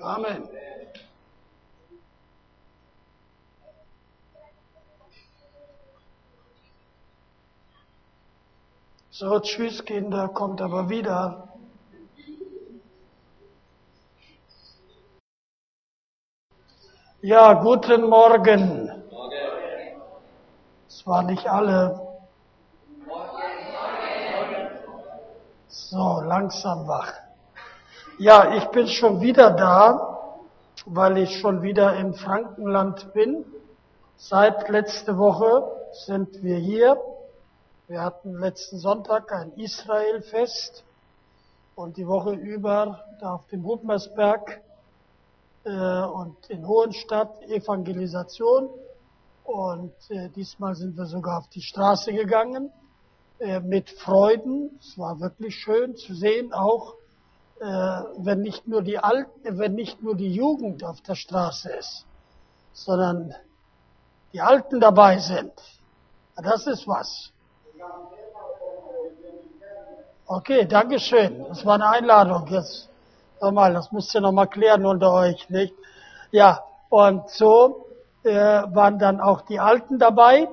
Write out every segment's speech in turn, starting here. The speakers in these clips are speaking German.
Amen. So, tschüss Kinder, kommt aber wieder. Ja, guten Morgen. Es waren nicht alle. So, langsam wach. Ja, ich bin schon wieder da, weil ich schon wieder im Frankenland bin. Seit letzte Woche sind wir hier. Wir hatten letzten Sonntag ein Israelfest und die Woche über da auf dem Hubmersberg äh, und in Hohenstadt Evangelisation. Und äh, diesmal sind wir sogar auf die Straße gegangen äh, mit Freuden. Es war wirklich schön zu sehen, auch wenn nicht nur die Alten, wenn nicht nur die Jugend auf der Straße ist, sondern die Alten dabei sind. Das ist was. Okay, Dankeschön. Das war eine Einladung. Jetzt nochmal, das müsst ihr nochmal klären unter euch, nicht? Ja, und so äh, waren dann auch die Alten dabei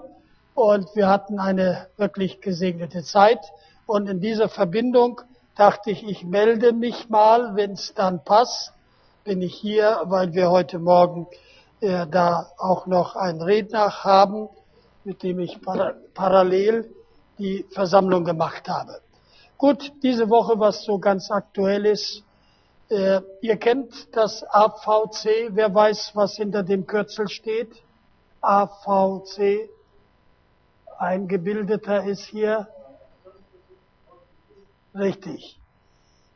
und wir hatten eine wirklich gesegnete Zeit. Und in dieser Verbindung dachte ich, ich melde mich mal, wenn es dann passt, bin ich hier, weil wir heute Morgen äh, da auch noch einen Redner haben, mit dem ich para parallel die Versammlung gemacht habe. Gut, diese Woche, was so ganz aktuell ist, äh, ihr kennt das AVC, wer weiß, was hinter dem Kürzel steht? AVC, ein Gebildeter ist hier Richtig.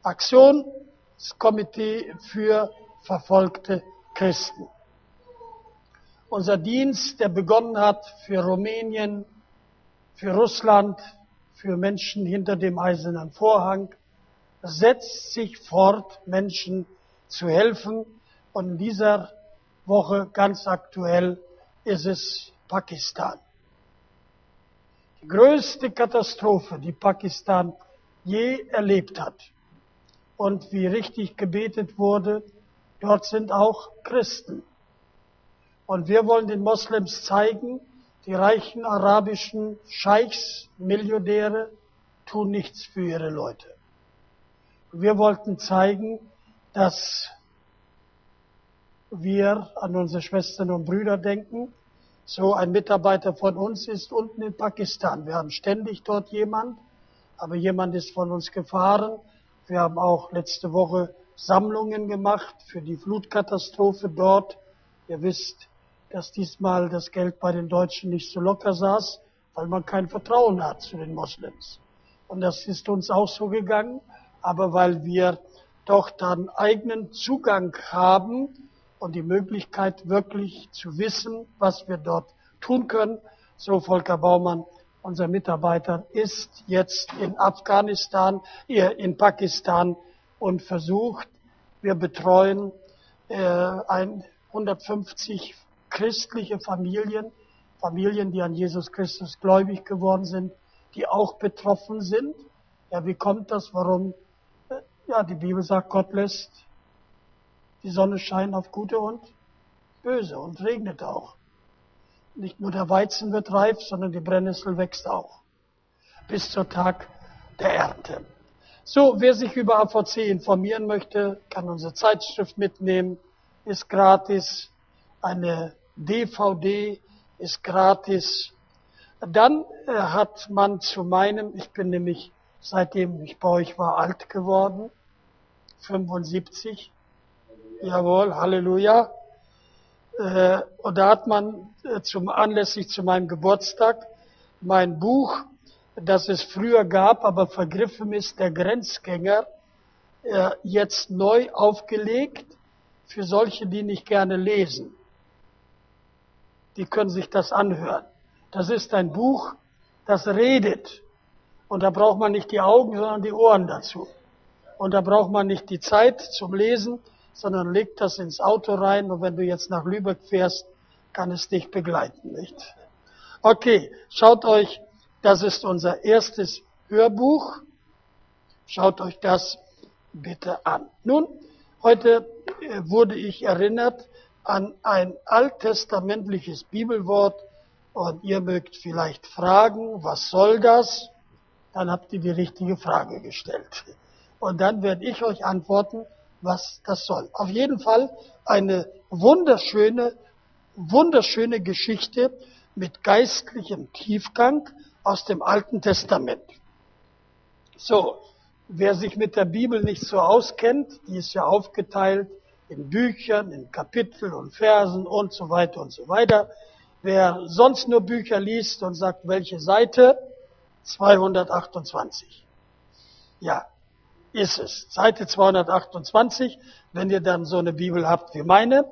Aktionskomitee für verfolgte Christen. Unser Dienst, der begonnen hat für Rumänien, für Russland, für Menschen hinter dem eisernen Vorhang, setzt sich fort, Menschen zu helfen. Und in dieser Woche ganz aktuell ist es Pakistan. Die größte Katastrophe, die Pakistan je erlebt hat. Und wie richtig gebetet wurde, dort sind auch Christen. Und wir wollen den Moslems zeigen, die reichen arabischen Scheichs, Millionäre, tun nichts für ihre Leute. Wir wollten zeigen, dass wir an unsere Schwestern und Brüder denken. So ein Mitarbeiter von uns ist unten in Pakistan. Wir haben ständig dort jemand, aber jemand ist von uns gefahren. Wir haben auch letzte Woche Sammlungen gemacht für die Flutkatastrophe dort. Ihr wisst, dass diesmal das Geld bei den Deutschen nicht so locker saß, weil man kein Vertrauen hat zu den Moslems. Und das ist uns auch so gegangen, aber weil wir doch dann eigenen Zugang haben und die Möglichkeit wirklich zu wissen, was wir dort tun können, so Volker Baumann unser Mitarbeiter ist jetzt in Afghanistan, in Pakistan und versucht, wir betreuen äh, 150 christliche Familien, Familien, die an Jesus Christus gläubig geworden sind, die auch betroffen sind. Ja, wie kommt das? Warum? Äh, ja, die Bibel sagt, Gott lässt die Sonne scheinen auf Gute und Böse und regnet auch. Nicht nur der Weizen wird reif, sondern die Brennnessel wächst auch. Bis zur Tag der Ernte. So, wer sich über AVC informieren möchte, kann unsere Zeitschrift mitnehmen, ist gratis. Eine DVD ist gratis. Dann äh, hat man zu meinem, ich bin nämlich seitdem ich bei euch war alt geworden, 75, jawohl, Halleluja, äh, und da hat man äh, zum, anlässlich zu meinem Geburtstag mein Buch, das es früher gab, aber vergriffen ist, der Grenzgänger, äh, jetzt neu aufgelegt für solche, die nicht gerne lesen. Die können sich das anhören. Das ist ein Buch, das redet. Und da braucht man nicht die Augen, sondern die Ohren dazu. Und da braucht man nicht die Zeit zum Lesen, sondern leg das ins Auto rein und wenn du jetzt nach Lübeck fährst, kann es dich begleiten, nicht? Okay, schaut euch, das ist unser erstes Hörbuch. Schaut euch das bitte an. Nun, Heute äh, wurde ich erinnert an ein alttestamentliches Bibelwort und ihr mögt vielleicht fragen, was soll das? Dann habt ihr die richtige Frage gestellt. Und dann werde ich euch antworten, was das soll. Auf jeden Fall eine wunderschöne, wunderschöne Geschichte mit geistlichem Tiefgang aus dem Alten Testament. So, wer sich mit der Bibel nicht so auskennt, die ist ja aufgeteilt in Büchern, in Kapitel und Versen und so weiter und so weiter. Wer sonst nur Bücher liest und sagt, welche Seite? 228. Ja, ist es. Seite 228, wenn ihr dann so eine Bibel habt wie meine.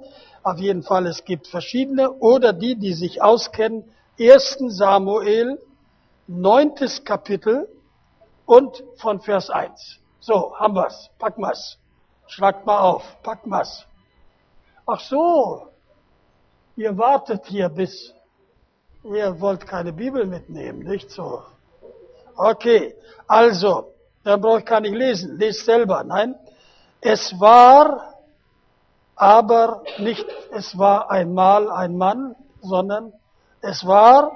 Auf jeden Fall, es gibt verschiedene. Oder die, die sich auskennen, 1. Samuel, 9. Kapitel und von Vers 1. So, haben wir's. Packen wir's. Schlagt mal auf. Packen wir's. Ach so. Ihr wartet hier bis, ihr wollt keine Bibel mitnehmen, nicht so? Okay. Also, dann brauche ich gar nicht lesen. Lest selber. Nein. Es war aber nicht, es war einmal ein Mann, sondern es war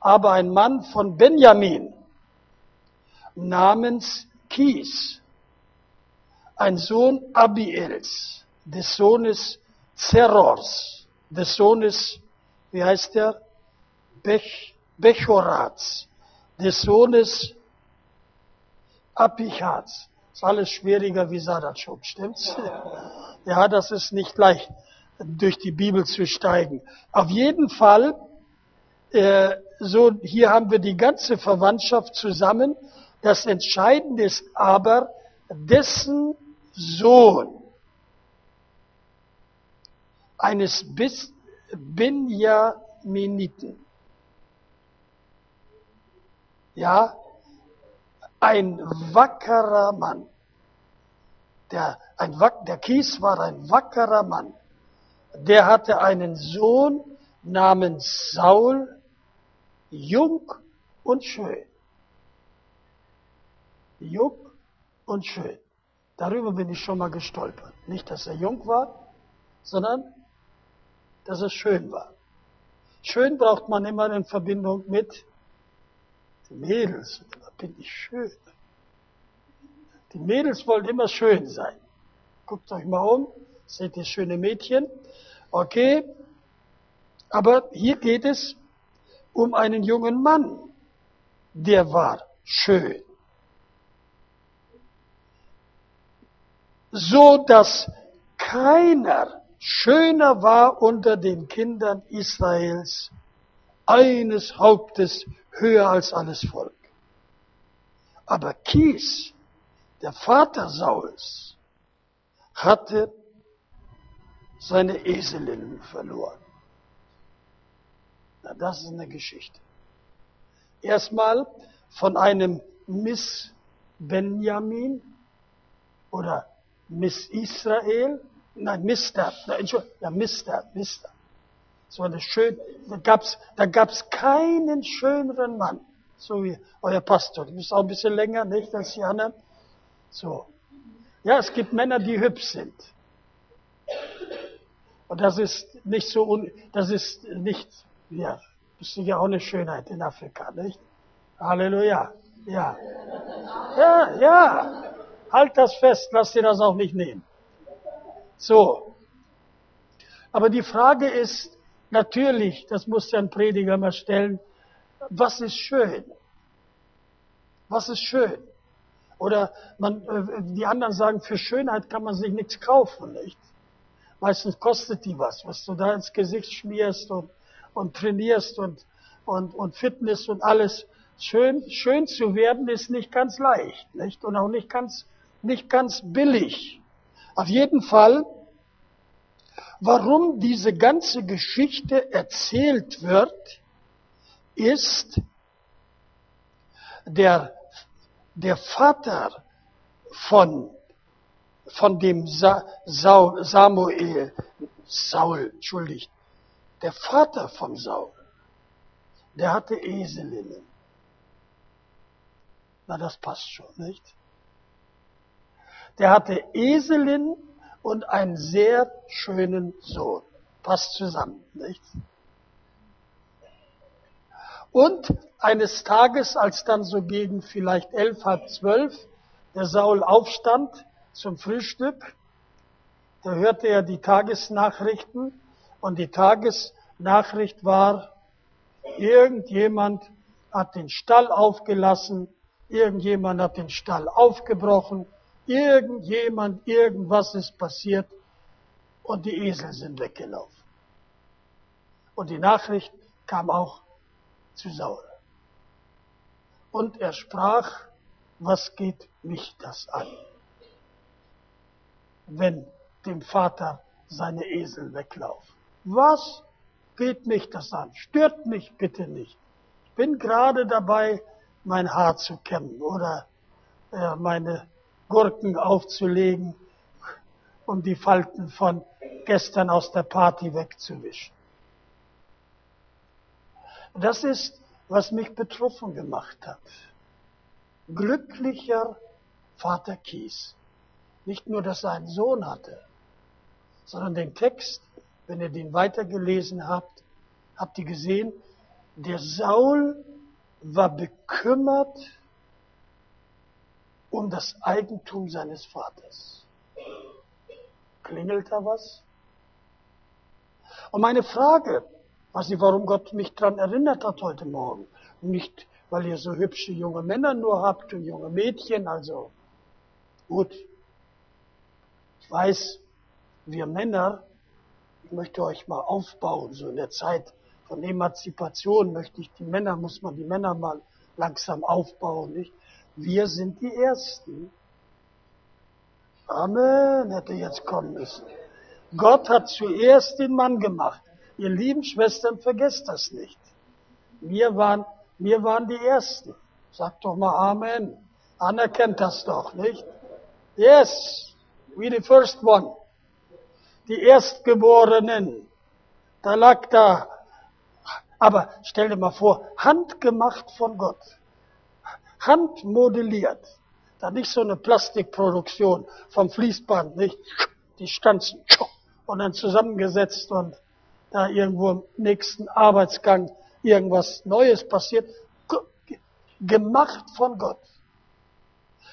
aber ein Mann von Benjamin namens Kies, ein Sohn Abiels, des Sohnes Zerors, des Sohnes, wie heißt der? Bech, Bechorats, des Sohnes Apichats. Ist alles schwieriger wie Sadatschuk, stimmt's? Ja, das ist nicht leicht, durch die Bibel zu steigen. Auf jeden Fall, äh, so, hier haben wir die ganze Verwandtschaft zusammen. Das Entscheidende ist aber, dessen Sohn eines Bis Benjaminiten. Ja, ein wackerer Mann. Der, ein, der Kies war ein wackerer Mann. Der hatte einen Sohn namens Saul, jung und schön. Jung und schön. Darüber bin ich schon mal gestolpert. Nicht, dass er jung war, sondern dass er schön war. Schön braucht man immer in Verbindung mit den Mädels. Bin ich schön. Die Mädels wollen immer schön sein. Guckt euch mal um, seht ihr schöne Mädchen. Okay, aber hier geht es um einen jungen Mann, der war schön. So dass keiner schöner war unter den Kindern Israels, eines Hauptes höher als alles Volk. Aber Kies, der Vater Sauls, hatte seine Eselinnen verloren. Na, das ist eine Geschichte. Erstmal von einem Miss Benjamin oder Miss Israel, nein, Mister, Entschuldigung, ja, Mister, Mister. So eine schön, da gab's, da gab's keinen schöneren Mann, so wie euer Pastor. Du bist auch ein bisschen länger, nicht, als die anderen. So. Ja, es gibt Männer, die hübsch sind. Und das ist nicht so, un, das ist nicht, ja, das ist ja auch eine Schönheit in Afrika, nicht? Halleluja. Ja. Ja, ja. Halt das fest, lass dir das auch nicht nehmen. So. Aber die Frage ist natürlich, das muss ja ein Prediger mal stellen, was ist schön? Was ist schön? Oder man, äh, die anderen sagen, für Schönheit kann man sich nichts kaufen, nicht? Meistens kostet die was, was du da ins Gesicht schmierst und, und trainierst und, und, und Fitness und alles. Schön, schön zu werden ist nicht ganz leicht, nicht? Und auch nicht ganz, nicht ganz billig. Auf jeden Fall, warum diese ganze Geschichte erzählt wird, ist der der Vater von, von dem Sa Saul, Samuel, Saul, entschuldigt, der Vater von Saul, der hatte Eselinnen. Na, das passt schon, nicht? Der hatte Eselinnen und einen sehr schönen Sohn. Passt zusammen, nicht? Und eines Tages, als dann so gegen vielleicht elf, halb zwölf, der Saul aufstand zum Frühstück, da hörte er die Tagesnachrichten und die Tagesnachricht war, irgendjemand hat den Stall aufgelassen, irgendjemand hat den Stall aufgebrochen, irgendjemand, irgendwas ist passiert und die Esel sind weggelaufen. Und die Nachricht kam auch zu Saul. Und er sprach, was geht mich das an, wenn dem Vater seine Esel weglaufen? Was geht mich das an? Stört mich bitte nicht. Ich bin gerade dabei, mein Haar zu kämmen oder äh, meine Gurken aufzulegen, um die Falten von gestern aus der Party wegzuwischen. Das ist, was mich betroffen gemacht hat. Glücklicher Vater Kies. Nicht nur, dass er einen Sohn hatte, sondern den Text, wenn ihr den weitergelesen habt, habt ihr gesehen, der Saul war bekümmert um das Eigentum seines Vaters. Klingelt da was? Und meine Frage, weiß nicht, warum Gott mich daran erinnert hat heute Morgen. Nicht, weil ihr so hübsche junge Männer nur habt und junge Mädchen, also gut. Ich weiß, wir Männer, ich möchte euch mal aufbauen, so in der Zeit von Emanzipation möchte ich die Männer, muss man die Männer mal langsam aufbauen, nicht? Wir sind die Ersten. Amen, hätte jetzt kommen müssen. Gott hat zuerst den Mann gemacht. Ihr lieben Schwestern, vergesst das nicht. Wir waren, wir waren die Ersten. Sagt doch mal Amen. Anerkennt das doch, nicht? Yes, we the first one. Die Erstgeborenen. Da lag da. Aber stell dir mal vor, handgemacht von Gott handmodelliert. Da nicht so eine Plastikproduktion vom Fließband, nicht? Die Stanzen und dann zusammengesetzt und da irgendwo im nächsten Arbeitsgang irgendwas Neues passiert. Gemacht von Gott.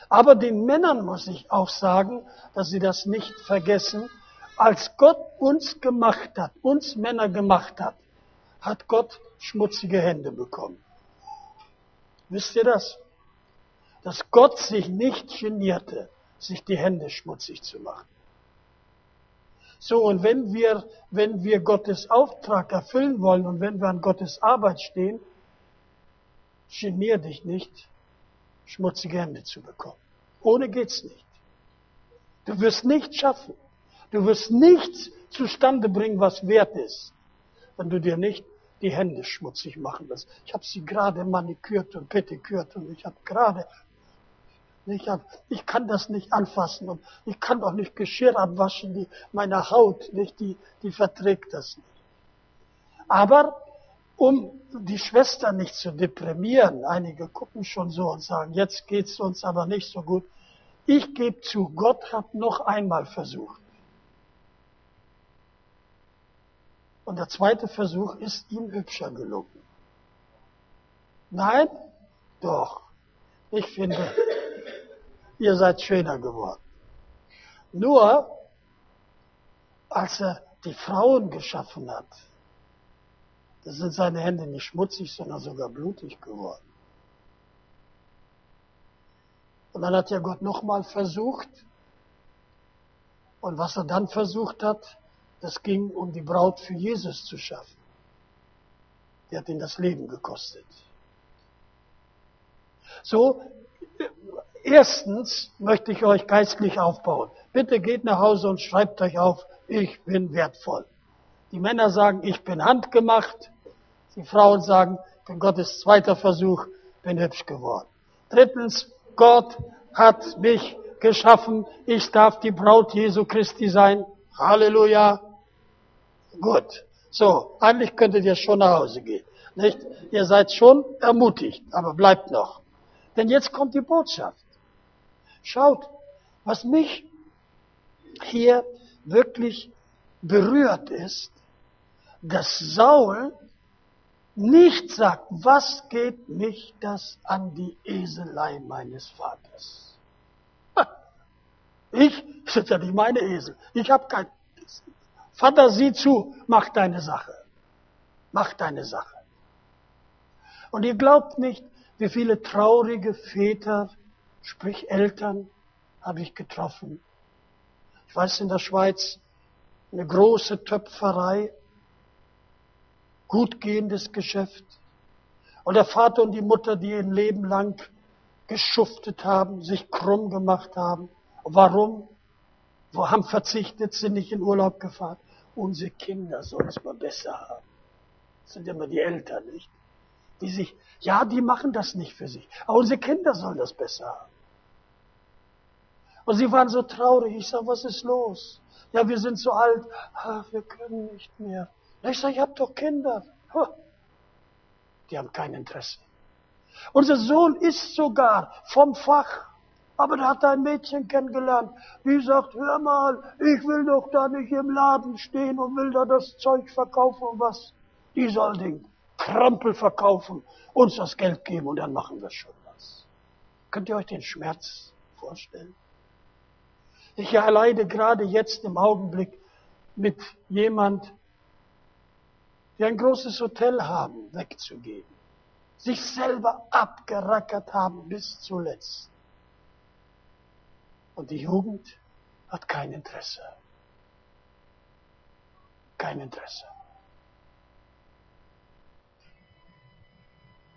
Aber den Männern muss ich auch sagen, dass sie das nicht vergessen. Als Gott uns gemacht hat, uns Männer gemacht hat, hat Gott schmutzige Hände bekommen. Wisst ihr das? dass Gott sich nicht genierte, sich die Hände schmutzig zu machen. So, und wenn wir, wenn wir Gottes Auftrag erfüllen wollen und wenn wir an Gottes Arbeit stehen, genier dich nicht, schmutzige Hände zu bekommen. Ohne geht's nicht. Du wirst nichts schaffen. Du wirst nichts zustande bringen, was wert ist, wenn du dir nicht die Hände schmutzig machen lässt. Ich habe sie gerade manikürt und petikürt und ich habe gerade ich, hab, ich kann das nicht anfassen und ich kann auch nicht Geschirr abwaschen, die, meine Haut, nicht, die, die verträgt das nicht. Aber um die Schwester nicht zu deprimieren, einige gucken schon so und sagen, jetzt geht's uns aber nicht so gut. Ich gebe zu, Gott hat noch einmal versucht. Und der zweite Versuch ist ihm hübscher gelungen. Nein? Doch. Ich finde, ihr seid schöner geworden. Nur, als er die Frauen geschaffen hat, da sind seine Hände nicht schmutzig, sondern sogar blutig geworden. Und dann hat ja Gott nochmal versucht. Und was er dann versucht hat, das ging um die Braut für Jesus zu schaffen. Die hat ihn das Leben gekostet. So Erstens möchte ich euch geistlich aufbauen. Bitte geht nach Hause und schreibt euch auf, ich bin wertvoll. Die Männer sagen, ich bin handgemacht. Die Frauen sagen, bin Gottes zweiter Versuch, bin hübsch geworden. Drittens, Gott hat mich geschaffen. Ich darf die Braut Jesu Christi sein. Halleluja. Gut. So, eigentlich könntet ihr schon nach Hause gehen. Nicht? Ihr seid schon ermutigt, aber bleibt noch. Denn jetzt kommt die Botschaft. Schaut, was mich hier wirklich berührt ist, dass Saul nicht sagt, was geht mich das an die Eselei meines Vaters? Ich, sind ja nicht meine Esel. Ich habe kein. Vater, sieh zu, mach deine Sache. Mach deine Sache. Und ihr glaubt nicht, wie viele traurige Väter, sprich Eltern, habe ich getroffen. Ich weiß in der Schweiz eine große Töpferei, gut gehendes Geschäft. Und der Vater und die Mutter, die ihr Leben lang geschuftet haben, sich krumm gemacht haben. Warum? Wo haben verzichtet, sind nicht in Urlaub gefahren. Unsere Kinder sollen es mal besser haben. Das sind immer die Eltern, nicht? Die sich, ja, die machen das nicht für sich. Aber unsere Kinder sollen das besser haben. Und sie waren so traurig. Ich sage, was ist los? Ja, wir sind so alt. Ach, wir können nicht mehr. Ich sage, ich habe doch Kinder. Die haben kein Interesse. Unser Sohn ist sogar vom Fach. Aber der hat ein Mädchen kennengelernt, die sagt, hör mal, ich will doch da nicht im Laden stehen und will da das Zeug verkaufen und was. Die soll den Krempel verkaufen, uns das Geld geben und dann machen wir schon was. Könnt ihr euch den Schmerz vorstellen? Ich erleide gerade jetzt im Augenblick mit jemand, die ein großes Hotel haben, wegzugeben. Sich selber abgerackert haben bis zuletzt. Und die Jugend hat kein Interesse. Kein Interesse.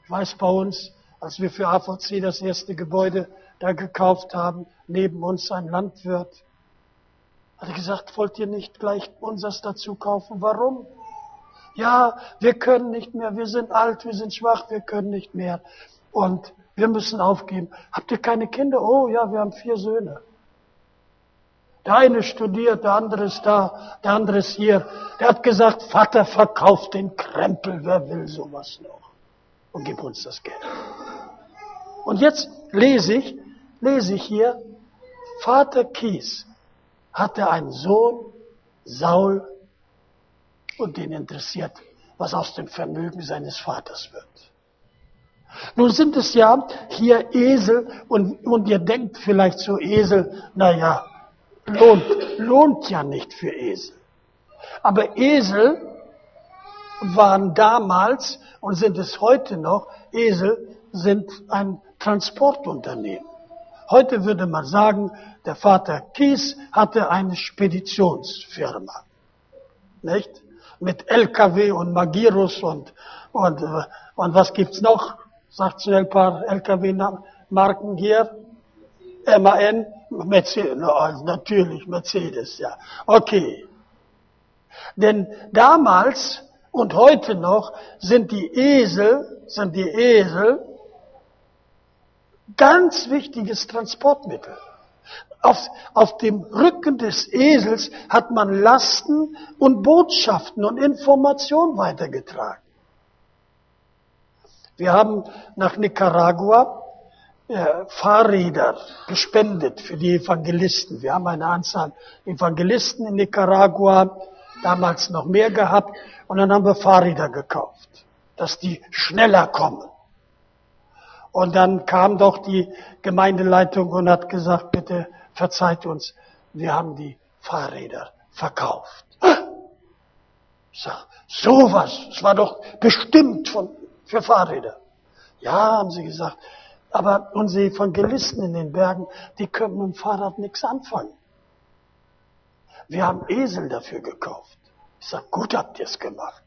Ich weiß bei uns, als wir für AVC das erste Gebäude da gekauft haben, neben uns ein Landwirt, hat er gesagt, wollt ihr nicht gleich unseres dazu kaufen? Warum? Ja, wir können nicht mehr, wir sind alt, wir sind schwach, wir können nicht mehr. Und wir müssen aufgeben. Habt ihr keine Kinder? Oh ja, wir haben vier Söhne. Der eine studiert, der andere ist da, der andere ist hier. Der hat gesagt, Vater, verkauft den Krempel, wer will sowas noch? Und gib uns das Geld. Und jetzt lese ich, lese ich hier, Vater Kies hatte einen Sohn, Saul, und den interessiert, was aus dem Vermögen seines Vaters wird. Nun sind es ja hier Esel und, und ihr denkt vielleicht so Esel, naja, lohnt, lohnt ja nicht für Esel. Aber Esel waren damals und sind es heute noch, Esel sind ein Transportunternehmen. Heute würde man sagen, der Vater Kies hatte eine Speditionsfirma. Nicht? mit LKW und Magirus und, und, und was gibt's noch? Sagt schnell ein paar LKW-Marken hier. MAN, Mercedes, natürlich Mercedes, ja. Okay. Denn damals und heute noch sind die Esel, sind die Esel ganz wichtiges Transportmittel. Auf, auf dem Rücken des Esels hat man Lasten und Botschaften und Informationen weitergetragen. Wir haben nach Nicaragua äh, Fahrräder gespendet für die Evangelisten. Wir haben eine Anzahl Evangelisten in Nicaragua, damals noch mehr gehabt, und dann haben wir Fahrräder gekauft, dass die schneller kommen. Und dann kam doch die Gemeindeleitung und hat gesagt, bitte verzeiht uns, wir haben die Fahrräder verkauft. Ich sag, sowas, es war doch bestimmt von, für Fahrräder. Ja, haben sie gesagt, aber unsere Evangelisten in den Bergen, die können mit dem Fahrrad nichts anfangen. Wir haben Esel dafür gekauft. Ich sag, gut habt ihr es gemacht.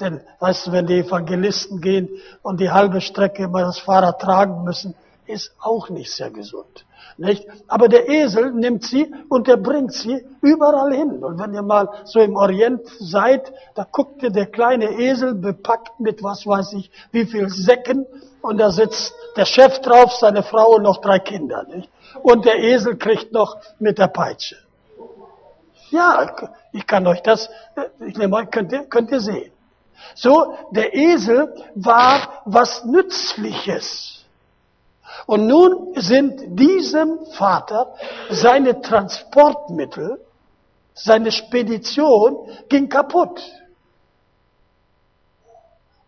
Denn, weißt du, wenn die Evangelisten gehen und die halbe Strecke immer das Fahrrad tragen müssen, ist auch nicht sehr gesund. Nicht? Aber der Esel nimmt sie und er bringt sie überall hin. Und wenn ihr mal so im Orient seid, da guckt ihr der kleine Esel bepackt mit was weiß ich, wie viel Säcken und da sitzt der Chef drauf, seine Frau und noch drei Kinder. Nicht? Und der Esel kriegt noch mit der Peitsche. Ja, ich kann euch das, ich nehme euch, könnt ihr, könnt ihr sehen. So, der Esel war was Nützliches. Und nun sind diesem Vater seine Transportmittel, seine Spedition ging kaputt.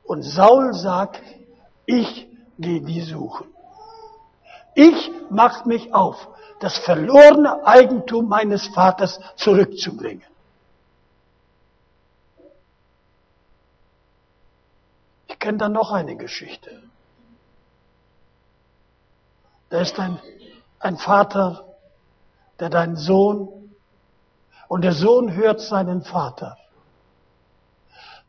Und Saul sagt, ich gehe die suchen. Ich mach mich auf, das verlorene Eigentum meines Vaters zurückzubringen. Kenne da noch eine Geschichte. Da ist ein, ein Vater, der deinen Sohn, und der Sohn hört seinen Vater.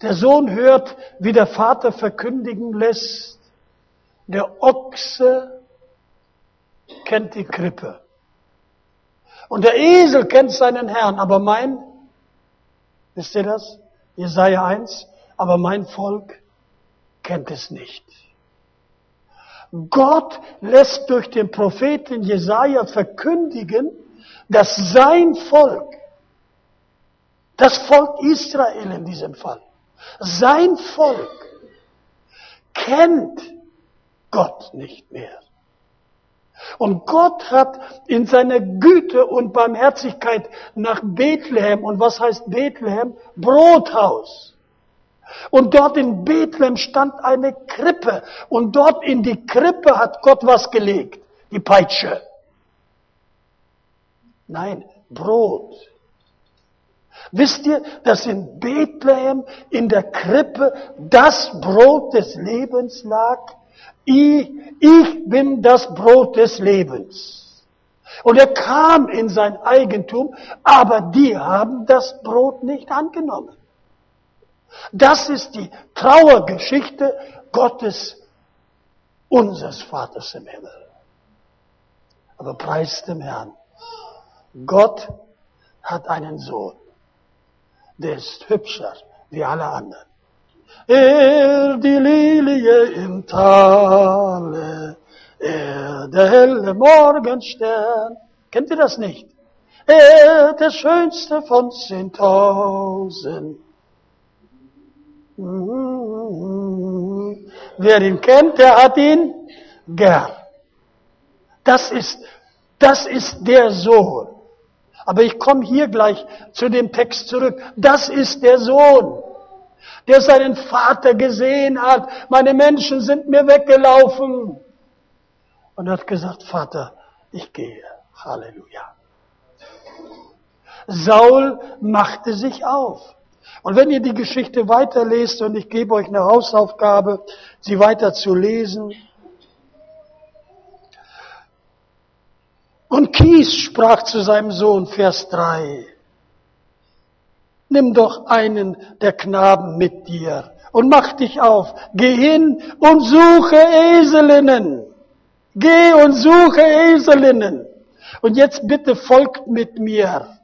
Der Sohn hört, wie der Vater verkündigen lässt, der Ochse kennt die Krippe. Und der Esel kennt seinen Herrn, aber mein, wisst ihr das? Jesaja 1, aber mein Volk kennt es nicht. Gott lässt durch den Propheten Jesaja verkündigen, dass sein Volk, das Volk Israel in diesem Fall, sein Volk kennt Gott nicht mehr. Und Gott hat in seiner Güte und Barmherzigkeit nach Bethlehem, und was heißt Bethlehem? Brothaus und dort in Bethlehem stand eine Krippe. Und dort in die Krippe hat Gott was gelegt. Die Peitsche. Nein, Brot. Wisst ihr, dass in Bethlehem in der Krippe das Brot des Lebens lag? Ich, ich bin das Brot des Lebens. Und er kam in sein Eigentum, aber die haben das Brot nicht angenommen. Das ist die Trauergeschichte Gottes, unseres Vaters im Himmel. Aber preis dem Herrn. Gott hat einen Sohn. Der ist hübscher wie alle anderen. Er die Lilie im Tale, er der helle Morgenstern. Kennt ihr das nicht? Er der schönste von zehntausend. Wer ihn kennt, der hat ihn gern. Das ist, das ist der Sohn. Aber ich komme hier gleich zu dem Text zurück. Das ist der Sohn, der seinen Vater gesehen hat. Meine Menschen sind mir weggelaufen. Und hat gesagt, Vater, ich gehe. Halleluja. Saul machte sich auf. Und wenn ihr die Geschichte weiterlest, und ich gebe euch eine Hausaufgabe, sie weiter zu lesen. Und Kies sprach zu seinem Sohn, Vers 3, nimm doch einen der Knaben mit dir und mach dich auf, geh hin und suche Eselinnen. Geh und suche Eselinnen. Und jetzt bitte folgt mit mir.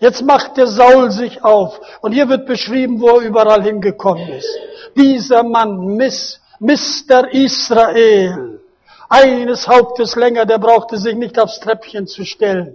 Jetzt macht der Saul sich auf. Und hier wird beschrieben, wo er überall hingekommen ist. Dieser Mann, Miss, Mr. Israel, eines Hauptes länger, der brauchte sich nicht aufs Treppchen zu stellen.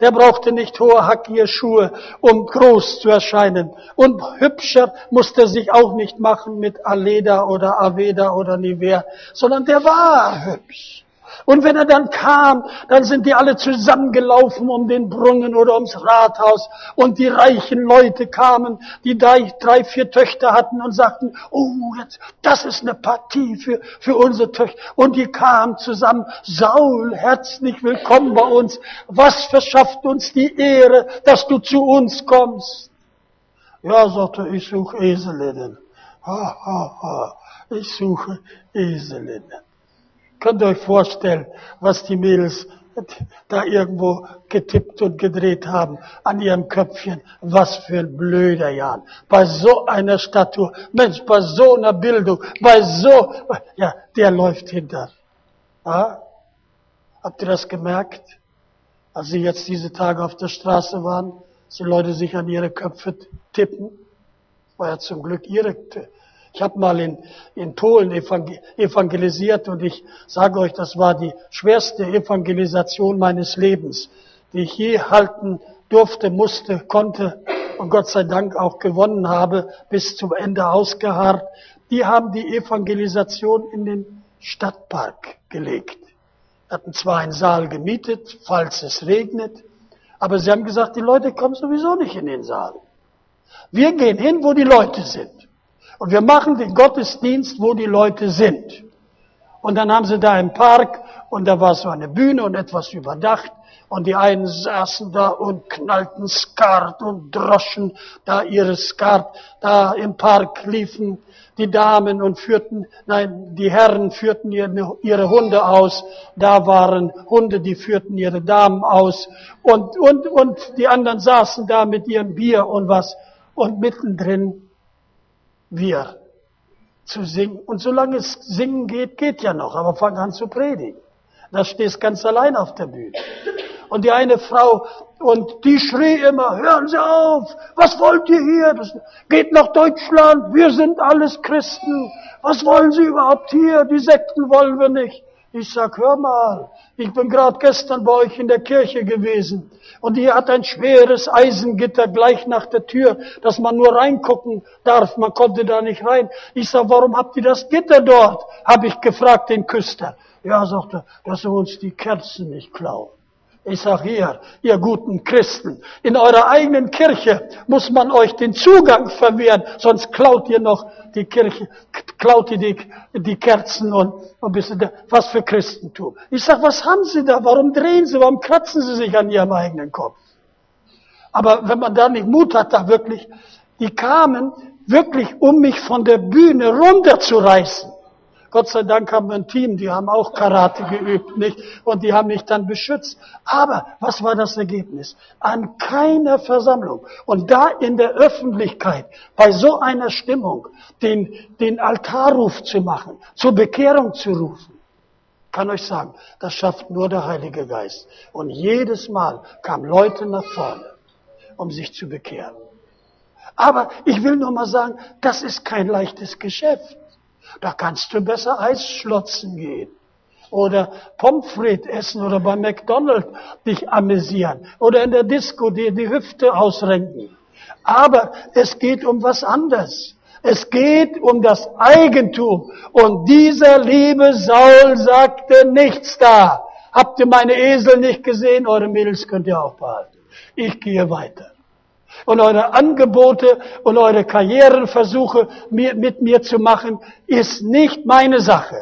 Der brauchte nicht hohe hackige Schuhe, um groß zu erscheinen. Und hübscher musste er sich auch nicht machen mit Aleda oder Aveda oder Nivea, sondern der war hübsch. Und wenn er dann kam, dann sind die alle zusammengelaufen um den Brunnen oder ums Rathaus. Und die reichen Leute kamen, die drei, drei vier Töchter hatten und sagten, oh, jetzt, das ist eine Partie für, für unsere Töchter. Und die kamen zusammen, Saul, herzlich willkommen bei uns. Was verschafft uns die Ehre, dass du zu uns kommst? Ja, sagte ich suche Eselinnen. Ha, ha, ha. Ich suche Eselinnen. Könnt ihr euch vorstellen, was die Mädels da irgendwo getippt und gedreht haben an ihrem Köpfchen. Was für ein blöder Jan. Bei so einer Statur, Mensch, bei so einer Bildung, bei so, ja, der läuft hinter. Ja? Habt ihr das gemerkt? Als sie jetzt diese Tage auf der Straße waren, die Leute sich an ihre Köpfe tippen. War ja zum Glück ihre ich habe mal in, in Polen evangelisiert und ich sage euch, das war die schwerste Evangelisation meines Lebens, die ich je halten durfte, musste, konnte und Gott sei Dank auch gewonnen habe, bis zum Ende ausgeharrt. Die haben die Evangelisation in den Stadtpark gelegt. Hatten zwar einen Saal gemietet, falls es regnet, aber sie haben gesagt, die Leute kommen sowieso nicht in den Saal. Wir gehen hin, wo die Leute sind. Und wir machen den Gottesdienst, wo die Leute sind. Und dann haben sie da im Park und da war so eine Bühne und etwas überdacht. Und die einen saßen da und knallten Skat und droschen da ihre Skat. Da im Park liefen die Damen und führten, nein, die Herren führten ihre, Hunde aus. Da waren Hunde, die führten ihre Damen aus. Und, und, und die anderen saßen da mit ihrem Bier und was. Und mittendrin wir zu singen. Und solange es singen geht, geht ja noch, aber fang an zu predigen. Da stehst ganz allein auf der Bühne. Und die eine Frau, und die schrie immer, hören Sie auf, was wollt ihr hier? Das geht nach Deutschland, wir sind alles Christen. Was wollen Sie überhaupt hier? Die Sekten wollen wir nicht. Ich sag, hör mal, ich bin gerade gestern bei euch in der Kirche gewesen und die hat ein schweres Eisengitter gleich nach der Tür, dass man nur reingucken darf. Man konnte da nicht rein. Ich sag, warum habt ihr das Gitter dort? Habe ich gefragt den Küster. Ja, sagt er, dass sie uns die Kerzen nicht klauen. Ich sag hier, ihr guten Christen, in eurer eigenen Kirche muss man euch den Zugang verwehren, sonst klaut ihr noch die Kirche, klaut ihr die, die Kerzen und, und bisschen, was für Christentum. Ich sag, was haben Sie da? Warum drehen Sie? Warum kratzen Sie sich an Ihrem eigenen Kopf? Aber wenn man da nicht Mut hat, da wirklich, die kamen wirklich, um mich von der Bühne runterzureißen. Gott sei Dank haben wir ein Team, die haben auch Karate geübt, nicht? Und die haben mich dann beschützt. Aber was war das Ergebnis? An keiner Versammlung und da in der Öffentlichkeit bei so einer Stimmung den, den Altarruf zu machen, zur Bekehrung zu rufen, kann euch sagen, das schafft nur der Heilige Geist. Und jedes Mal kamen Leute nach vorne, um sich zu bekehren. Aber ich will nur mal sagen, das ist kein leichtes Geschäft. Da kannst du besser Eisschlotzen gehen. Oder Pommes frites essen oder bei McDonald's dich amüsieren. Oder in der Disco dir die Hüfte ausrenken. Aber es geht um was anderes. Es geht um das Eigentum. Und dieser liebe Saul sagte nichts da. Habt ihr meine Esel nicht gesehen? Eure Mädels könnt ihr auch behalten. Ich gehe weiter und eure Angebote und eure Karrierenversuche mit mir zu machen, ist nicht meine Sache.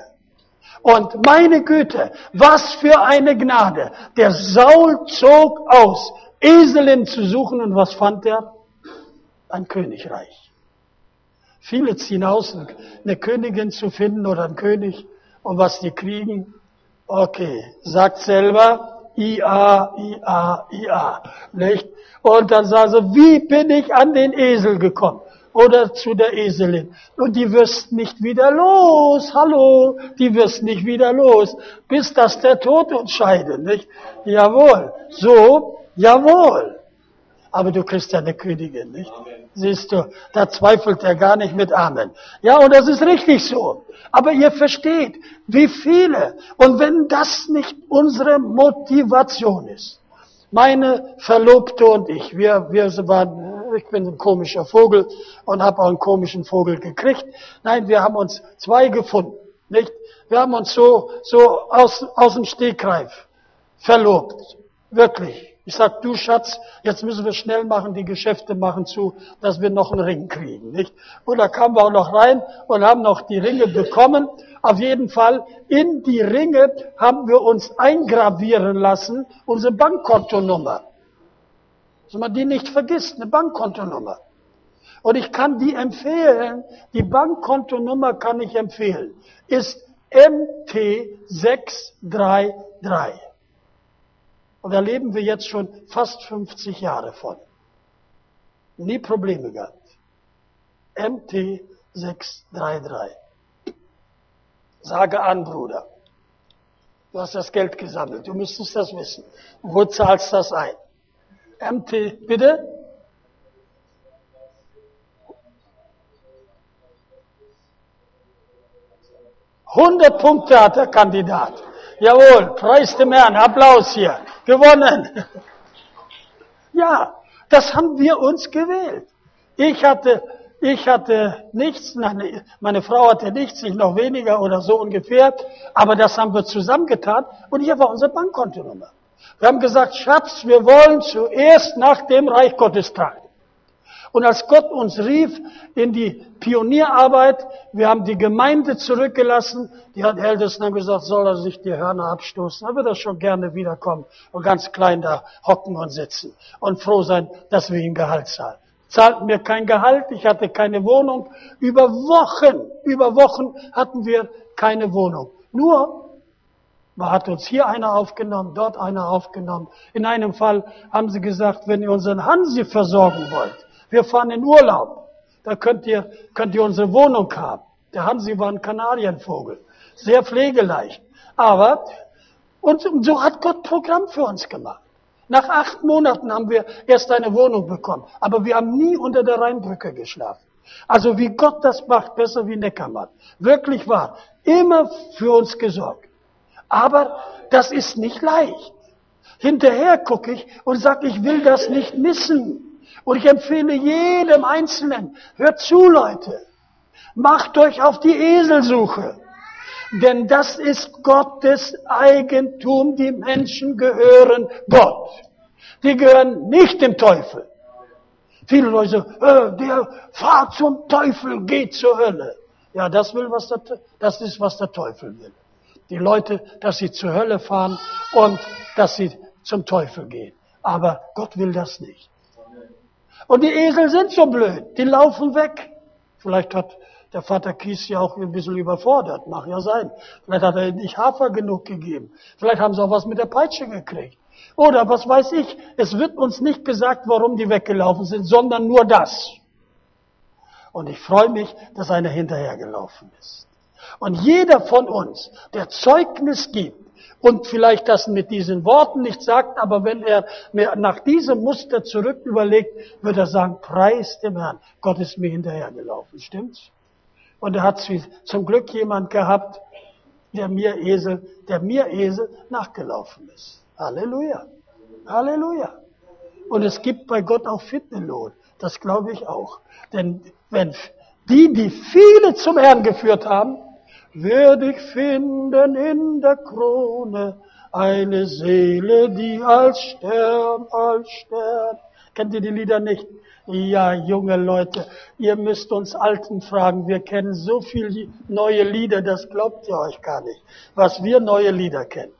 Und meine Güte, was für eine Gnade. Der Saul zog aus, Eselin zu suchen und was fand er? Ein Königreich. Viele ziehen aus, eine Königin zu finden oder einen König und was die kriegen. Okay, sagt selber, IA, IA, IA, nicht? Und dann sah sie, wie bin ich an den Esel gekommen? Oder zu der Eselin. Und die wirst nicht wieder los. Hallo, die wirst nicht wieder los. Bis dass der Tod uns scheidet, nicht? Jawohl. So, jawohl. Aber du kriegst ja eine Königin, nicht? Amen. Siehst du, da zweifelt er gar nicht mit Amen. Ja, und das ist richtig so. Aber ihr versteht, wie viele. Und wenn das nicht unsere Motivation ist, meine Verlobte und ich, wir, wir waren, ich bin ein komischer Vogel und habe auch einen komischen Vogel gekriegt. Nein, wir haben uns zwei gefunden, nicht? Wir haben uns so, so aus, aus dem Stegreif verlobt. Wirklich. Ich sag, du Schatz, jetzt müssen wir schnell machen, die Geschäfte machen zu, dass wir noch einen Ring kriegen, nicht? Und da kamen wir auch noch rein und haben noch die Ringe bekommen. Auf jeden Fall, in die Ringe haben wir uns eingravieren lassen, unsere Bankkontonummer. Dass man die nicht vergisst, eine Bankkontonummer. Und ich kann die empfehlen, die Bankkontonummer kann ich empfehlen, ist MT633. Und da leben wir jetzt schon fast 50 Jahre von. Nie Probleme gehabt. MT633. Sage an, Bruder. Du hast das Geld gesammelt. Du müsstest das wissen. Wo zahlst du das ein? MT, bitte? Hundert Punkte hat der Kandidat. Jawohl, preis dem Herrn, Applaus hier. Gewonnen. Ja, das haben wir uns gewählt. Ich hatte Ich hatte nichts, meine Frau hatte nichts, ich noch weniger oder so ungefähr. Aber das haben wir zusammengetan und hier war unsere Bankkontonummer. Wir haben gesagt, Schatz, wir wollen zuerst nach dem Reich Gottes tragen. Und als Gott uns rief in die Pionierarbeit, wir haben die Gemeinde zurückgelassen, die Ältesten haben gesagt, soll er sich die Hörner abstoßen, er wird er schon gerne wiederkommen und ganz klein da hocken und sitzen und froh sein, dass wir ihm Gehalt zahlen. Zahlten mir kein Gehalt, ich hatte keine Wohnung. Über Wochen, über Wochen hatten wir keine Wohnung. Nur man hat uns hier einer aufgenommen, dort einer aufgenommen. In einem Fall haben sie gesagt, wenn ihr unseren Hansi versorgen wollt, wir fahren in Urlaub. Da könnt ihr, könnt ihr unsere Wohnung haben. Der Hansi war ein Kanarienvogel. Sehr pflegeleicht. Aber, und so hat Gott Programm für uns gemacht. Nach acht Monaten haben wir erst eine Wohnung bekommen. Aber wir haben nie unter der Rheinbrücke geschlafen. Also wie Gott das macht, besser wie Neckermann. Wirklich wahr. Immer für uns gesorgt. Aber das ist nicht leicht. Hinterher gucke ich und sage, ich will das nicht missen. Und ich empfehle jedem Einzelnen, hört zu, Leute, macht euch auf die Eselsuche. Denn das ist Gottes Eigentum. Die Menschen gehören Gott. Die gehören nicht dem Teufel. Viele Leute sagen, äh, der fahrt zum Teufel, geht zur Hölle. Ja, das will, was der, das ist, was der Teufel will. Die Leute, dass sie zur Hölle fahren und dass sie zum Teufel gehen. Aber Gott will das nicht. Und die Esel sind so blöd, die laufen weg. Vielleicht hat der Vater Kies ja auch ein bisschen überfordert, mag ja sein. Vielleicht hat er nicht Hafer genug gegeben. Vielleicht haben sie auch was mit der Peitsche gekriegt. Oder was weiß ich, es wird uns nicht gesagt, warum die weggelaufen sind, sondern nur das. Und ich freue mich, dass einer hinterhergelaufen ist. Und jeder von uns, der Zeugnis gibt, und vielleicht das mit diesen Worten nicht sagt, aber wenn er mir nach diesem Muster zurück überlegt, wird er sagen, preis dem Herrn, Gott ist mir hinterhergelaufen, stimmt's? Und er hat zum Glück jemand gehabt, der mir Esel, der mir Esel nachgelaufen ist. Halleluja. Halleluja. Und es gibt bei Gott auch Fitnelohn. Das glaube ich auch. Denn wenn die, die viele zum Herrn geführt haben, werd ich finden in der Krone eine Seele, die als Stern, als Stern. Kennt ihr die Lieder nicht? Ja, junge Leute, ihr müsst uns Alten fragen. Wir kennen so viele neue Lieder, das glaubt ihr euch gar nicht. Was wir neue Lieder kennen.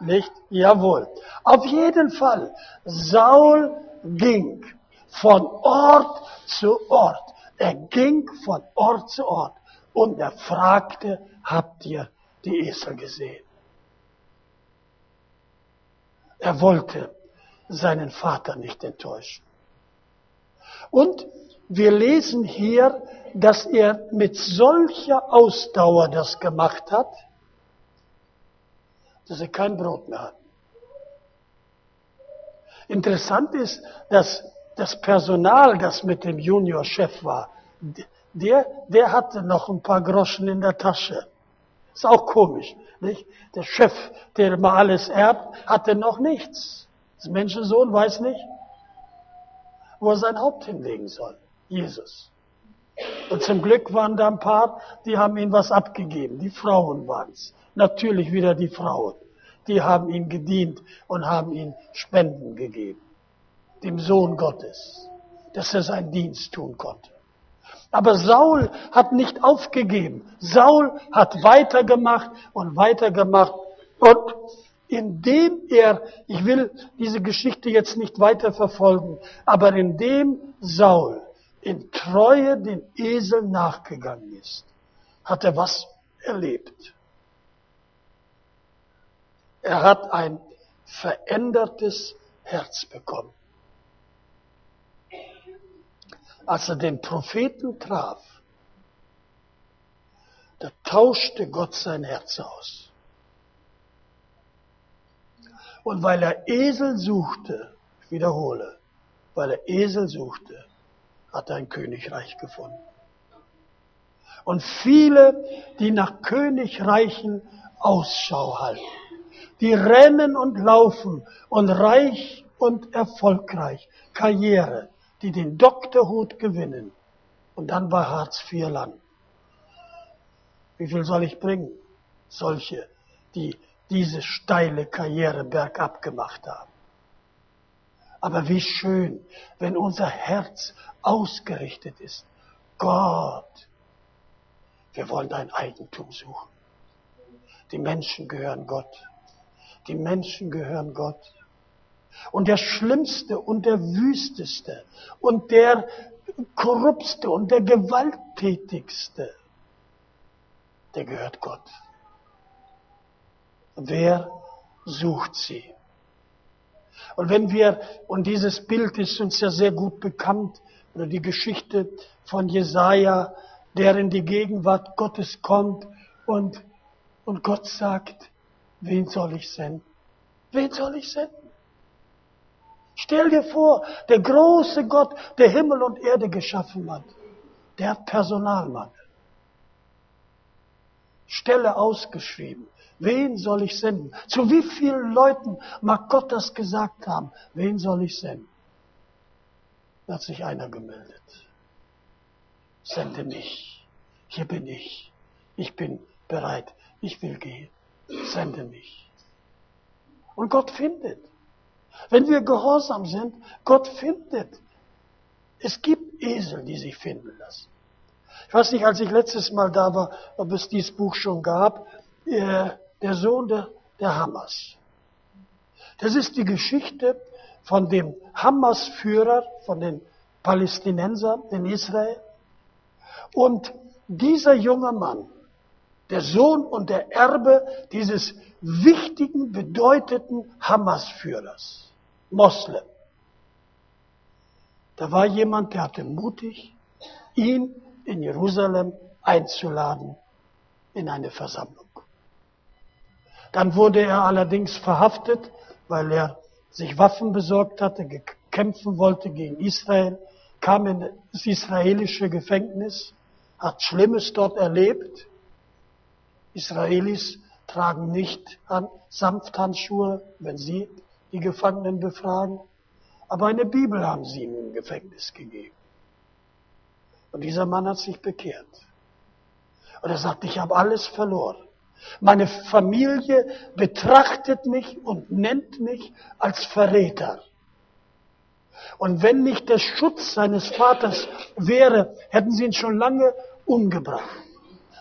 Nicht? Jawohl. Auf jeden Fall. Saul ging von Ort zu Ort. Er ging von Ort zu Ort und er fragte, habt ihr die Esel gesehen? Er wollte seinen Vater nicht enttäuschen. Und wir lesen hier, dass er mit solcher Ausdauer das gemacht hat, dass er kein Brot mehr hat. Interessant ist, dass das Personal, das mit dem Juniorchef war, der, der hatte noch ein paar Groschen in der Tasche. Ist auch komisch, nicht? Der Chef, der mal alles erbt, hatte noch nichts. Das Menschensohn weiß nicht, wo er sein Haupt hinlegen soll. Jesus. Und zum Glück waren da ein paar, die haben ihm was abgegeben. Die Frauen waren es. Natürlich wieder die Frauen. Die haben ihm gedient und haben ihm Spenden gegeben. Dem Sohn Gottes. Dass er seinen Dienst tun konnte. Aber Saul hat nicht aufgegeben. Saul hat weitergemacht und weitergemacht. Und indem er, ich will diese Geschichte jetzt nicht weiter verfolgen, aber indem Saul in Treue den Esel nachgegangen ist, hat er was erlebt. Er hat ein verändertes Herz bekommen als er den Propheten traf, da tauschte Gott sein Herz aus. Und weil er Esel suchte, ich wiederhole, weil er Esel suchte, hat er ein Königreich gefunden. Und viele, die nach Königreichen Ausschau halten, die rennen und laufen und reich und erfolgreich, Karriere, die den Doktorhut gewinnen, Und dann war Hartz IV Land. Wie viel soll ich bringen? Solche, die diese steile Karriere bergab gemacht haben. Aber wie schön, wenn unser Herz ausgerichtet ist. Gott, wir wollen dein Eigentum suchen. Die Menschen gehören Gott. Die Menschen gehören Gott. Und der Schlimmste und der Wüsteste und der Korruptste und der Gewalttätigste, der gehört Gott. Wer sucht sie? Und wenn wir, und dieses Bild ist uns ja sehr gut bekannt, oder die Geschichte von Jesaja, der in die Gegenwart Gottes kommt und, und Gott sagt, wen soll ich senden? Wen soll ich senden? Stell dir vor, der große Gott, der Himmel und Erde geschaffen hat, der hat Personalmangel. Stelle ausgeschrieben. Wen soll ich senden? Zu wie vielen Leuten mag Gott das gesagt haben? Wen soll ich senden? Da hat sich einer gemeldet. Sende mich. Hier bin ich. Ich bin bereit. Ich will gehen. Sende mich. Und Gott findet. Wenn wir gehorsam sind, Gott findet. Es gibt Esel, die sich finden lassen. Ich weiß nicht, als ich letztes Mal da war, ob es dieses Buch schon gab, äh, der Sohn der, der Hamas. Das ist die Geschichte von dem Hamas-Führer, von den Palästinensern in Israel. Und dieser junge Mann, der Sohn und der Erbe dieses wichtigen, bedeuteten Hamas-Führers, Moslem. Da war jemand, der hatte mutig, ihn in Jerusalem einzuladen in eine Versammlung. Dann wurde er allerdings verhaftet, weil er sich Waffen besorgt hatte, kämpfen wollte gegen Israel, kam in das israelische Gefängnis, hat Schlimmes dort erlebt. Israelis tragen nicht Samthandschuhe, wenn sie die Gefangenen befragen. Aber eine Bibel haben sie ihm im Gefängnis gegeben. Und dieser Mann hat sich bekehrt. Und er sagt, ich habe alles verloren. Meine Familie betrachtet mich und nennt mich als Verräter. Und wenn nicht der Schutz seines Vaters wäre, hätten sie ihn schon lange umgebracht.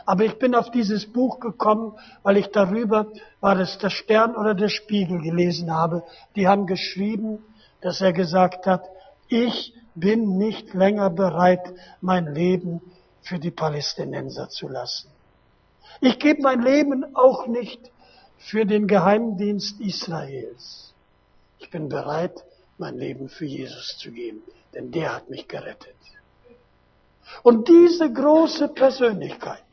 Aber ich bin auf dieses Buch gekommen, weil ich darüber, war es der Stern oder der Spiegel gelesen habe, die haben geschrieben, dass er gesagt hat, ich bin nicht länger bereit, mein Leben für die Palästinenser zu lassen. Ich gebe mein Leben auch nicht für den Geheimdienst Israels. Ich bin bereit, mein Leben für Jesus zu geben, denn der hat mich gerettet. Und diese große Persönlichkeit,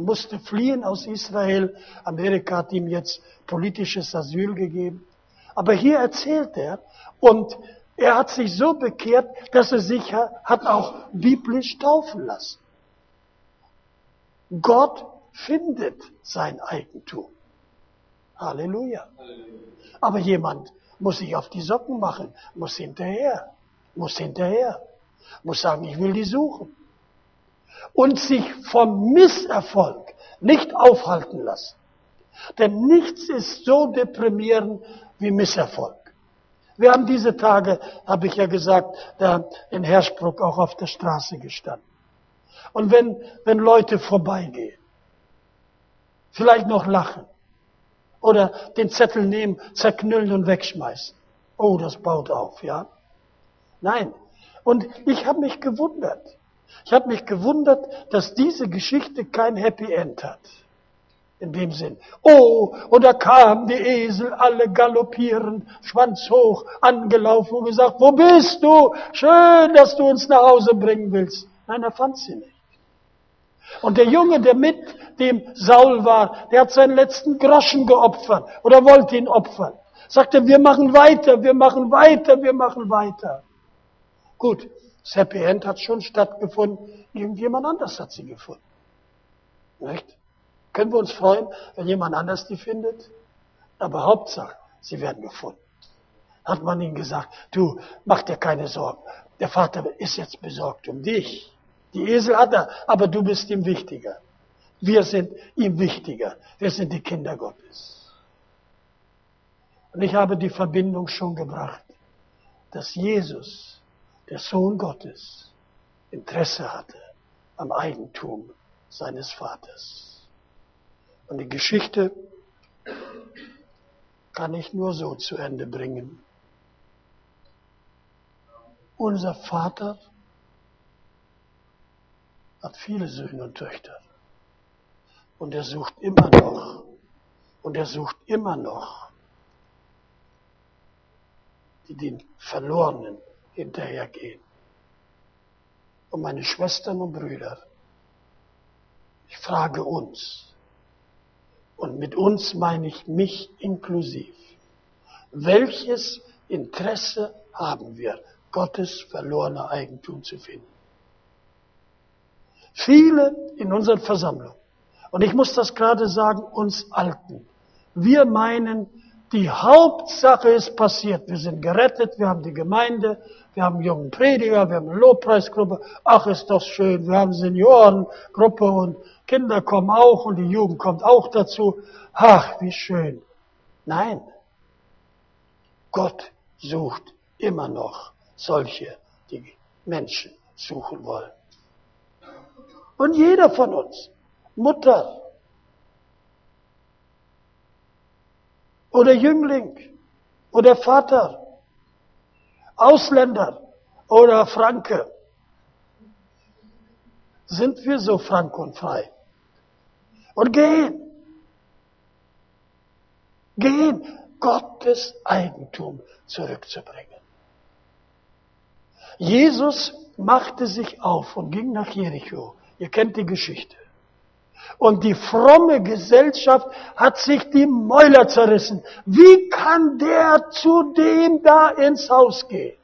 er musste fliehen aus Israel, Amerika hat ihm jetzt politisches Asyl gegeben, aber hier erzählt er, und er hat sich so bekehrt, dass er sich hat auch biblisch taufen lassen. Gott findet sein Eigentum. Halleluja. Aber jemand muss sich auf die Socken machen, muss hinterher, muss hinterher, muss sagen, ich will die suchen. Und sich vom Misserfolg nicht aufhalten lassen. Denn nichts ist so deprimierend wie Misserfolg. Wir haben diese Tage, habe ich ja gesagt, da in Herschbruck auch auf der Straße gestanden. Und wenn, wenn Leute vorbeigehen, vielleicht noch lachen, oder den Zettel nehmen, zerknüllen und wegschmeißen. Oh, das baut auf, ja? Nein. Und ich habe mich gewundert. Ich habe mich gewundert, dass diese Geschichte kein Happy End hat. In dem Sinn. Oh, und da kamen die Esel alle galoppierend, Schwanz hoch, angelaufen und gesagt, wo bist du? Schön, dass du uns nach Hause bringen willst. Nein, er fand sie nicht. Und der Junge, der mit dem Saul war, der hat seinen letzten Groschen geopfert oder wollte ihn opfern. Sagte, wir machen weiter, wir machen weiter, wir machen weiter. Gut, das Happy End hat schon stattgefunden, irgendjemand anders hat sie gefunden. Nicht? Können wir uns freuen, wenn jemand anders die findet? Aber Hauptsache, sie werden gefunden. Hat man ihnen gesagt, du, mach dir keine Sorgen. Der Vater ist jetzt besorgt um dich. Die Esel hat er, aber du bist ihm wichtiger. Wir sind ihm wichtiger. Wir sind die Kinder Gottes. Und ich habe die Verbindung schon gebracht, dass Jesus, der Sohn Gottes, Interesse hatte am Eigentum seines Vaters. Und die Geschichte kann ich nur so zu Ende bringen. Unser Vater hat viele Söhne und Töchter. Und er sucht immer noch, und er sucht immer noch, die den Verlorenen hinterhergehen. Und meine Schwestern und Brüder, ich frage uns, und mit uns meine ich mich inklusiv, welches Interesse haben wir, Gottes verlorene Eigentum zu finden? Viele in unseren Versammlungen, und ich muss das gerade sagen, uns Alten, wir meinen, die Hauptsache ist passiert. Wir sind gerettet, wir haben die Gemeinde, wir haben jungen Prediger, wir haben eine Lobpreisgruppe. Ach, ist das schön. Wir haben Seniorengruppe und Kinder kommen auch und die Jugend kommt auch dazu. Ach, wie schön. Nein. Gott sucht immer noch solche, die Menschen suchen wollen. Und jeder von uns, Mutter oder Jüngling oder Vater, Ausländer oder Franke, sind wir so frank und frei. Und gehen. Gehen, Gottes Eigentum zurückzubringen. Jesus machte sich auf und ging nach Jericho. Ihr kennt die Geschichte. Und die fromme Gesellschaft hat sich die Mäuler zerrissen. Wie kann der zu dem da ins Haus gehen?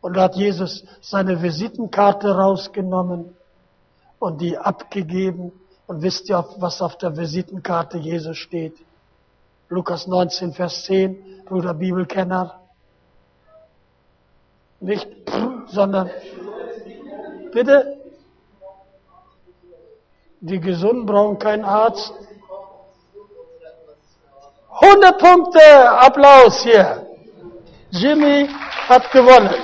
Und da hat Jesus seine Visitenkarte rausgenommen und die abgegeben. Und wisst ihr, was auf der Visitenkarte Jesus steht? Lukas 19, Vers 10, Bruder Bibelkenner. Nicht, sondern, bitte? Die Gesunden brauchen keinen Arzt. 100 Punkte, Applaus hier. Jimmy hat gewonnen.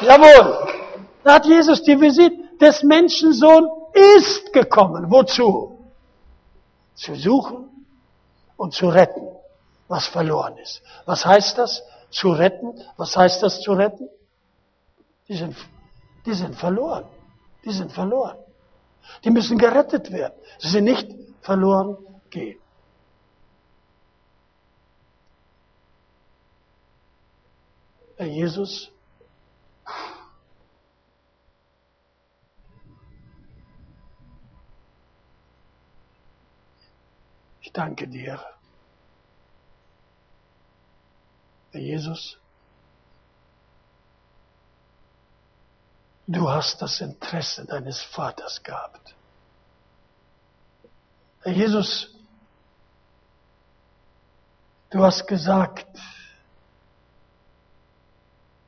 Jawohl. Da hat Jesus die Visite des Menschensohn ist gekommen. Wozu? Zu suchen und zu retten, was verloren ist. Was heißt das? Zu retten. Was heißt das zu retten? Die sind, die sind verloren. Die sind verloren. Die müssen gerettet werden. Sie sind nicht verloren gehen. Herr Jesus, ich danke dir. Herr Jesus, Du hast das Interesse deines Vaters gehabt. Herr Jesus, du hast gesagt,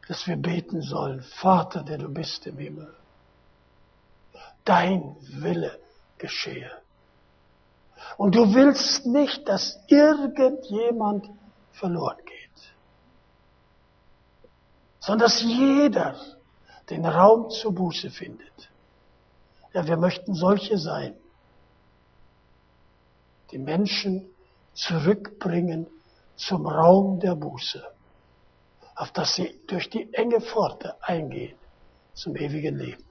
dass wir beten sollen, Vater, der du bist im Himmel, dein Wille geschehe. Und du willst nicht, dass irgendjemand verloren geht, sondern dass jeder den Raum zur Buße findet. Ja, wir möchten solche sein, die Menschen zurückbringen zum Raum der Buße, auf das sie durch die enge Pforte eingehen zum ewigen Leben.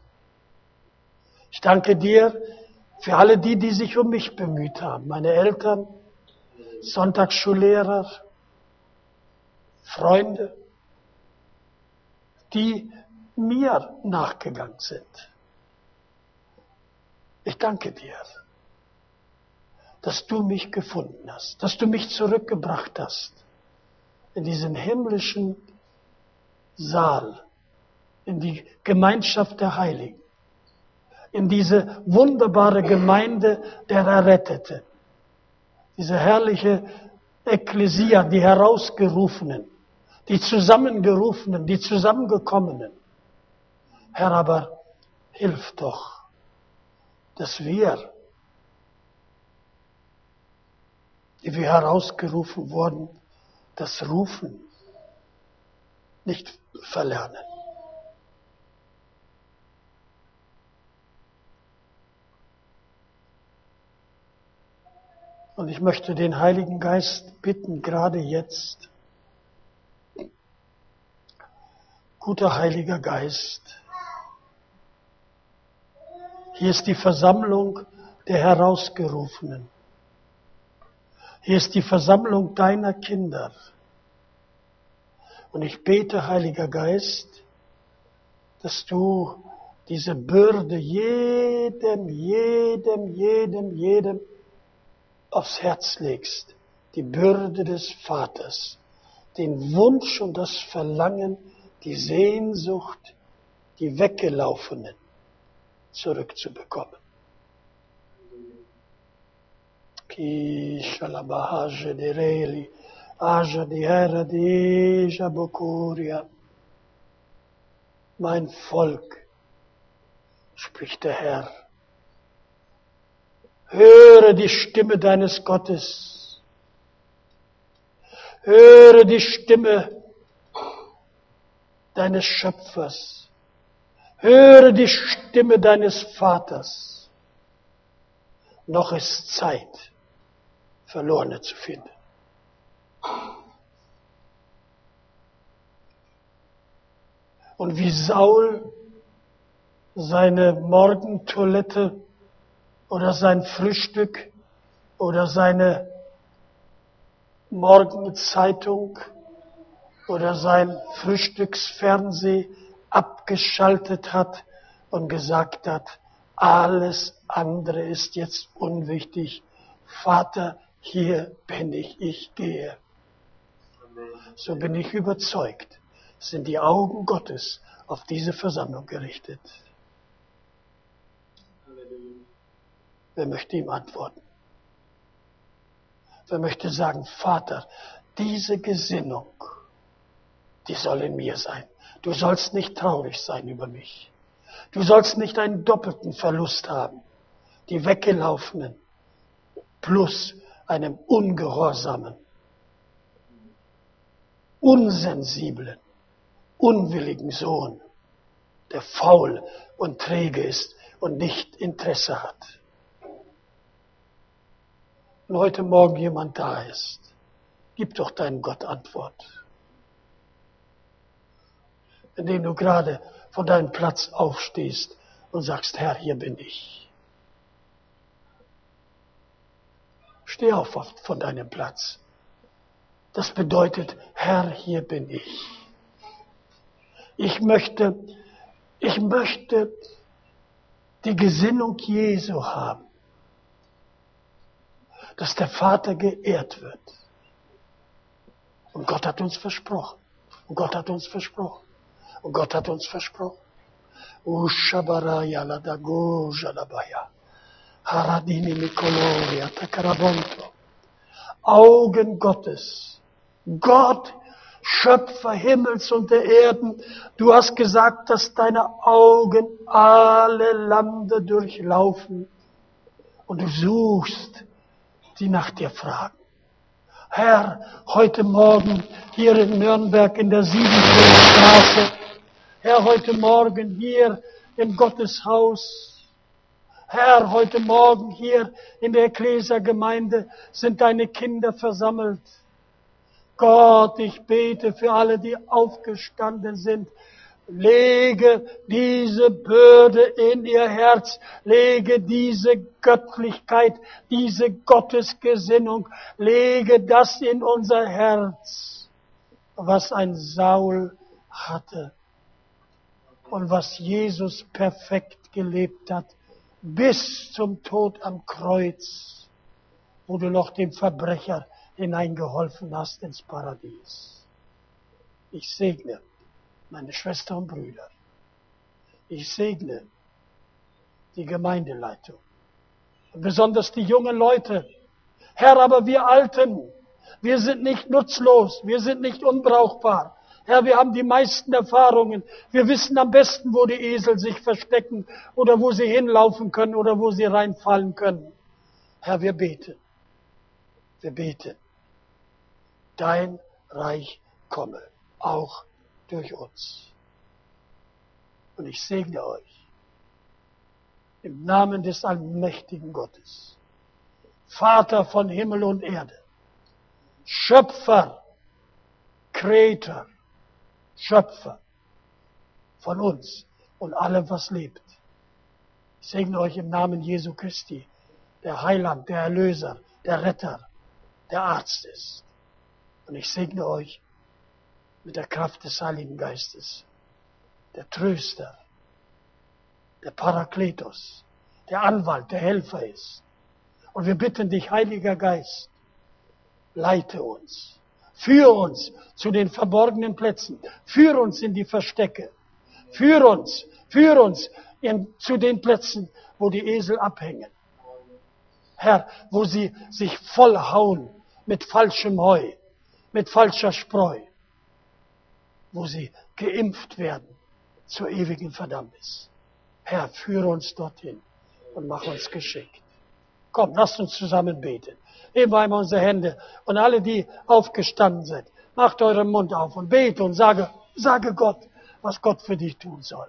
Ich danke dir für alle die, die sich um mich bemüht haben, meine Eltern, Sonntagsschullehrer, Freunde, die mir nachgegangen sind. Ich danke dir, dass du mich gefunden hast, dass du mich zurückgebracht hast in diesen himmlischen Saal, in die Gemeinschaft der Heiligen, in diese wunderbare Gemeinde der Erretteten, diese herrliche Ekklesia, die Herausgerufenen, die Zusammengerufenen, die Zusammengekommenen. Herr, aber Hilf doch, dass wir, die wir herausgerufen wurden, das Rufen nicht verlernen. Und ich möchte den Heiligen Geist bitten, gerade jetzt, guter Heiliger Geist, hier ist die Versammlung der Herausgerufenen. Hier ist die Versammlung deiner Kinder. Und ich bete, Heiliger Geist, dass du diese Bürde jedem, jedem, jedem, jedem aufs Herz legst. Die Bürde des Vaters. Den Wunsch und das Verlangen, die Sehnsucht, die Weggelaufenen zurückzubekommen. Mein Volk, spricht der Herr, höre die Stimme deines Gottes, höre die Stimme deines Schöpfers. Höre die Stimme deines Vaters. Noch ist Zeit, Verlorene zu finden. Und wie Saul seine Morgentoilette oder sein Frühstück oder seine Morgenzeitung oder sein Frühstücksfernseh abgeschaltet hat und gesagt hat, alles andere ist jetzt unwichtig. Vater, hier bin ich, ich gehe. So bin ich überzeugt, sind die Augen Gottes auf diese Versammlung gerichtet. Wer möchte ihm antworten? Wer möchte sagen, Vater, diese Gesinnung, die soll in mir sein. Du sollst nicht traurig sein über mich. Du sollst nicht einen doppelten Verlust haben. Die weggelaufenen plus einem ungehorsamen, unsensiblen, unwilligen Sohn, der faul und träge ist und nicht Interesse hat. Wenn heute Morgen jemand da ist, gib doch deinem Gott Antwort indem du gerade von deinem Platz aufstehst und sagst, Herr, hier bin ich. Steh auf von deinem Platz. Das bedeutet, Herr, hier bin ich. Ich möchte, ich möchte die Gesinnung Jesu haben, dass der Vater geehrt wird. Und Gott hat uns versprochen. Und Gott hat uns versprochen. Und Gott hat uns versprochen. Ushabaraya ladago jalabaya. Haradini Mikoloria takarabonto. Augen Gottes. Gott, Schöpfer Himmels und der Erden, du hast gesagt, dass deine Augen alle Lande durchlaufen und du suchst, die nach dir fragen. Herr, heute Morgen hier in Nürnberg in der Siebenstraße Herr, heute Morgen hier im Gotteshaus. Herr, heute Morgen hier in der Ekklesia-Gemeinde sind deine Kinder versammelt. Gott, ich bete für alle, die aufgestanden sind. Lege diese Bürde in ihr Herz, lege diese Göttlichkeit, diese Gottesgesinnung, lege das in unser Herz, was ein Saul hatte und was Jesus perfekt gelebt hat, bis zum Tod am Kreuz, wo du noch dem Verbrecher hineingeholfen hast ins Paradies. Ich segne meine Schwestern und Brüder. Ich segne die Gemeindeleitung. Besonders die jungen Leute. Herr, aber wir Alten, wir sind nicht nutzlos, wir sind nicht unbrauchbar. Herr, wir haben die meisten Erfahrungen. Wir wissen am besten, wo die Esel sich verstecken oder wo sie hinlaufen können oder wo sie reinfallen können. Herr, wir beten. Wir beten. Dein Reich komme, auch durch uns. Und ich segne euch im Namen des allmächtigen Gottes, Vater von Himmel und Erde, Schöpfer, Kreator, Schöpfer von uns und allem, was lebt. Ich segne euch im Namen Jesu Christi, der Heiland, der Erlöser, der Retter, der Arzt ist. Und ich segne euch mit der Kraft des Heiligen Geistes, der Tröster, der Parakletos, der Anwalt, der Helfer ist. Und wir bitten dich, Heiliger Geist, leite uns, führe uns zu den verborgenen Plätzen, führe uns in die Verstecke, führe uns, führe uns in, zu den Plätzen, wo die Esel abhängen. Herr, wo sie sich vollhauen mit falschem Heu, mit falscher Spreu, wo sie geimpft werden zur ewigen Verdammnis. Herr, führe uns dorthin und mach uns geschickt. Komm, lasst uns zusammen beten. Wir einmal unsere Hände und alle, die aufgestanden sind, macht euren Mund auf und bete und sage, sage Gott, was Gott für dich tun soll.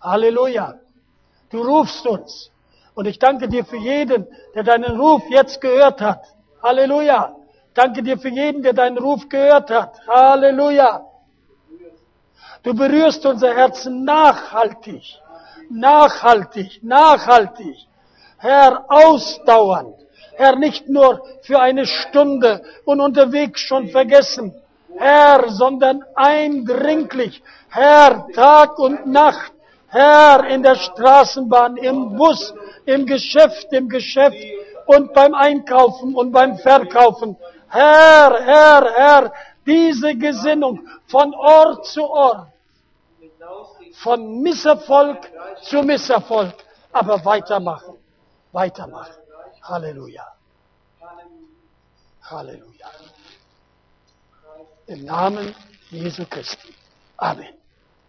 Halleluja. Du rufst uns. Und ich danke dir für jeden, der deinen Ruf jetzt gehört hat. Halleluja. Danke dir für jeden, der deinen Ruf gehört hat. Halleluja. Du berührst unser Herzen nachhaltig. Nachhaltig, nachhaltig. Herr, ausdauernd. Herr, nicht nur für eine Stunde und unterwegs schon vergessen. Herr, sondern eindringlich. Herr, Tag und Nacht. Herr, in der Straßenbahn, im Bus, im Geschäft, im Geschäft und beim Einkaufen und beim Verkaufen. Herr, Herr, Herr, diese Gesinnung von Ort zu Ort, von Misserfolg zu Misserfolg, aber weitermachen, weitermachen. Halleluja. Halleluja. Im Namen Jesu Christi. Amen.